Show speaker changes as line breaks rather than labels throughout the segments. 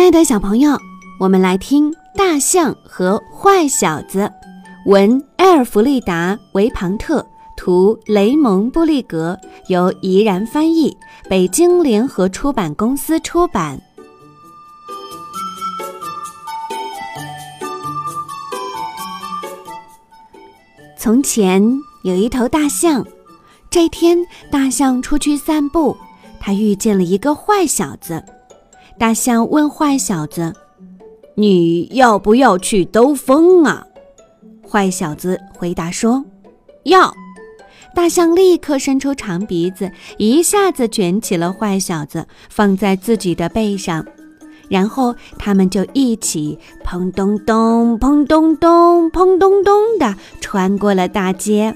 亲爱的小朋友，我们来听《大象和坏小子》。文：埃尔弗利达·维庞特，图：雷蒙·布利格，由怡然翻译，北京联合出版公司出版。从前有一头大象，这天大象出去散步，他遇见了一个坏小子。大象问坏小子：“你要不要去兜风啊？”坏小子回答说：“要。”大象立刻伸出长鼻子，一下子卷起了坏小子，放在自己的背上，然后他们就一起砰咚咚、砰咚咚、砰咚咚的穿过了大街。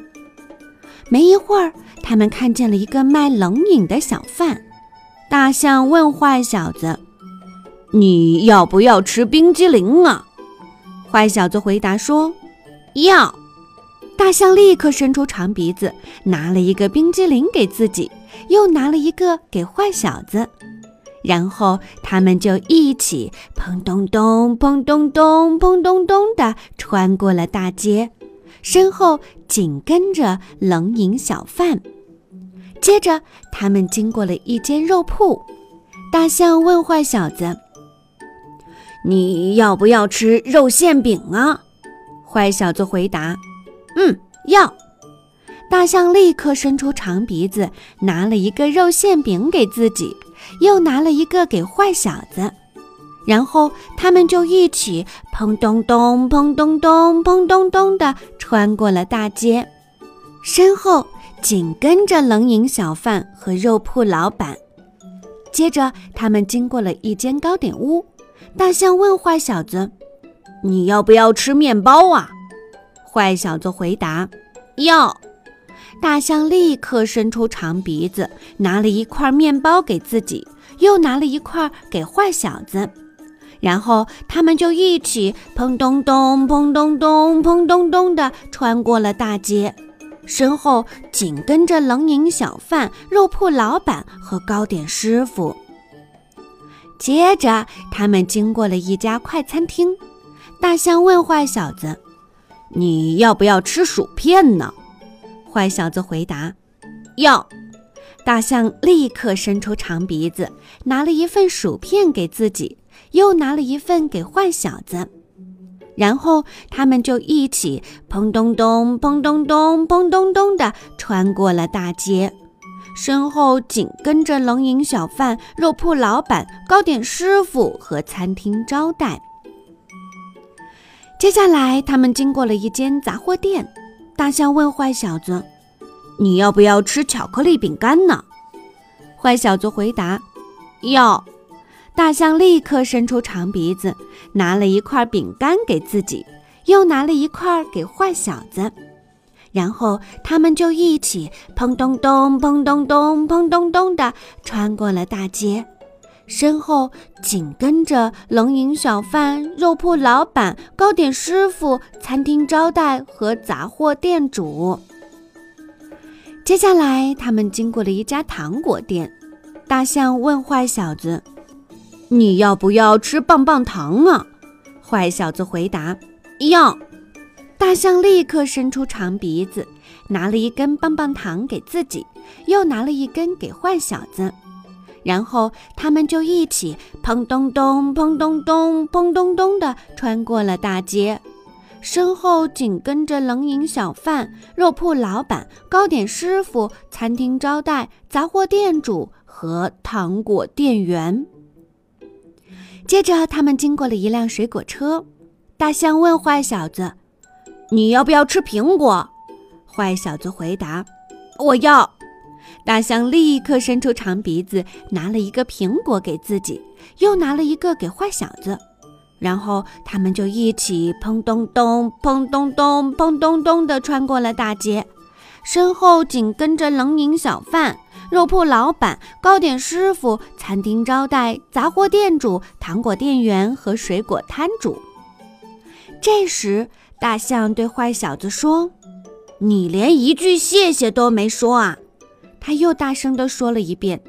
没一会儿，他们看见了一个卖冷饮的小贩。大象问坏小子。你要不要吃冰激凌啊？坏小子回答说：“要。”大象立刻伸出长鼻子，拿了一个冰激凌给自己，又拿了一个给坏小子。然后他们就一起砰咚咚、砰咚咚、砰咚咚地穿过了大街，身后紧跟着冷饮小贩。接着，他们经过了一间肉铺。大象问坏小子。你要不要吃肉馅饼啊？坏小子回答：“嗯，要。”大象立刻伸出长鼻子，拿了一个肉馅饼给自己，又拿了一个给坏小子。然后他们就一起砰咚咚、砰咚咚、砰咚咚地穿过了大街，身后紧跟着冷饮小贩和肉铺老板。接着，他们经过了一间糕点屋。大象问坏小子：“你要不要吃面包啊？”坏小子回答：“要。”大象立刻伸出长鼻子，拿了一块面包给自己，又拿了一块给坏小子。然后他们就一起砰咚咚、砰咚咚、砰咚咚地穿过了大街，身后紧跟着冷饮小贩、肉铺老板和糕点师傅。接着，他们经过了一家快餐厅。大象问坏小子：“你要不要吃薯片呢？”坏小子回答：“要。”大象立刻伸出长鼻子，拿了一份薯片给自己，又拿了一份给坏小子。然后他们就一起砰咚咚、砰咚咚、砰咚咚的穿过了大街。身后紧跟着冷饮小贩、肉铺老板、糕点师傅和餐厅招待。接下来，他们经过了一间杂货店。大象问坏小子：“你要不要吃巧克力饼干呢？”坏小子回答：“要。”大象立刻伸出长鼻子，拿了一块饼干给自己，又拿了一块给坏小子。然后他们就一起砰咚咚、砰咚咚、砰咚咚地穿过了大街，身后紧跟着冷饮小贩、肉铺老板、糕点师傅、餐厅招待和杂货店主。接下来，他们经过了一家糖果店。大象问坏小子：“你要不要吃棒棒糖啊？”坏小子回答：“要。”大象立刻伸出长鼻子，拿了一根棒棒糖给自己，又拿了一根给坏小子。然后他们就一起砰咚咚、砰咚咚、砰咚咚地穿过了大街，身后紧跟着冷饮小贩、肉铺老板、糕点师傅、餐厅招待、杂货店主和糖果店员。接着，他们经过了一辆水果车。大象问坏小子。你要不要吃苹果？坏小子回答：“我要。”大象立刻伸出长鼻子，拿了一个苹果给自己，又拿了一个给坏小子。然后他们就一起砰咚咚、砰咚咚、砰咚咚地穿过了大街，身后紧跟着冷饮小贩、肉铺老板、糕点师傅、餐厅招待、杂货店主、糖果店员和水果摊主。这时，大象对坏小子说：“你连一句谢谢都没说啊！”他又大声地说了一遍：“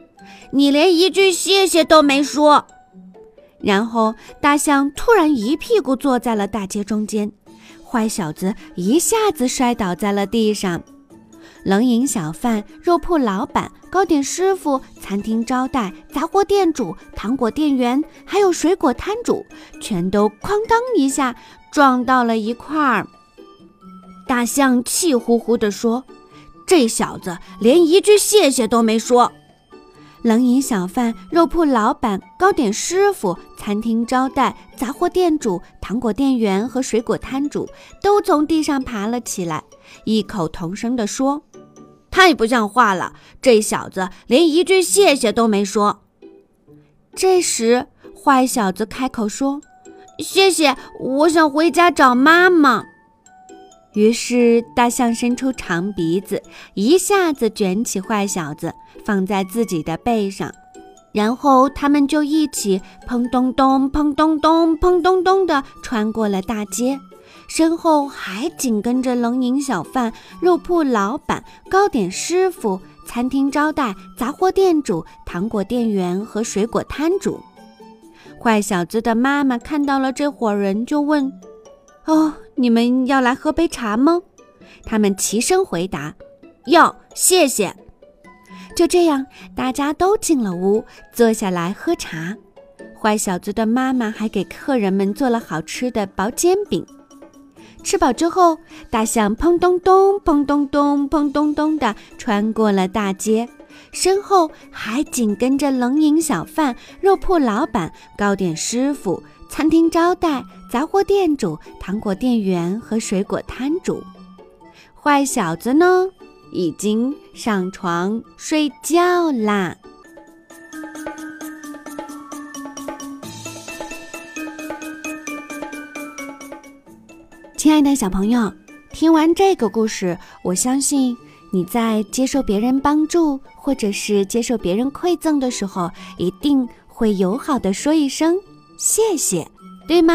你连一句谢谢都没说。”然后大象突然一屁股坐在了大街中间，坏小子一下子摔倒在了地上。冷饮小贩、肉铺老板、糕点师傅、餐厅招待、杂货店主、糖果店员，还有水果摊主，全都哐当一下撞到了一块儿。大象气呼呼地说：“这小子连一句谢谢都没说。”冷饮小贩、肉铺老板、糕点师傅、餐厅招待、杂货店主、糖果店员和水果摊主都从地上爬了起来，异口同声地说。太不像话了！这小子连一句谢谢都没说。这时，坏小子开口说：“谢谢，我想回家找妈妈。”于是，大象伸出长鼻子，一下子卷起坏小子，放在自己的背上，然后他们就一起砰咚咚、砰咚咚、砰咚咚地穿过了大街。身后还紧跟着冷饮小贩、肉铺老板、糕点师傅、餐厅招待、杂货店主、糖果店员和水果摊主。坏小子的妈妈看到了这伙人，就问：“哦，你们要来喝杯茶吗？”他们齐声回答：“要，谢谢。”就这样，大家都进了屋，坐下来喝茶。坏小子的妈妈还给客人们做了好吃的薄煎饼。吃饱之后，大象砰咚咚、砰咚咚、砰咚咚地穿过了大街，身后还紧跟着冷饮小贩、肉铺老板、糕点师傅、餐厅招待、杂货店主、糖果店员和水果摊主。坏小子呢，已经上床睡觉啦。亲爱的小朋友，听完这个故事，我相信你在接受别人帮助或者是接受别人馈赠的时候，一定会友好的说一声谢谢，对吗？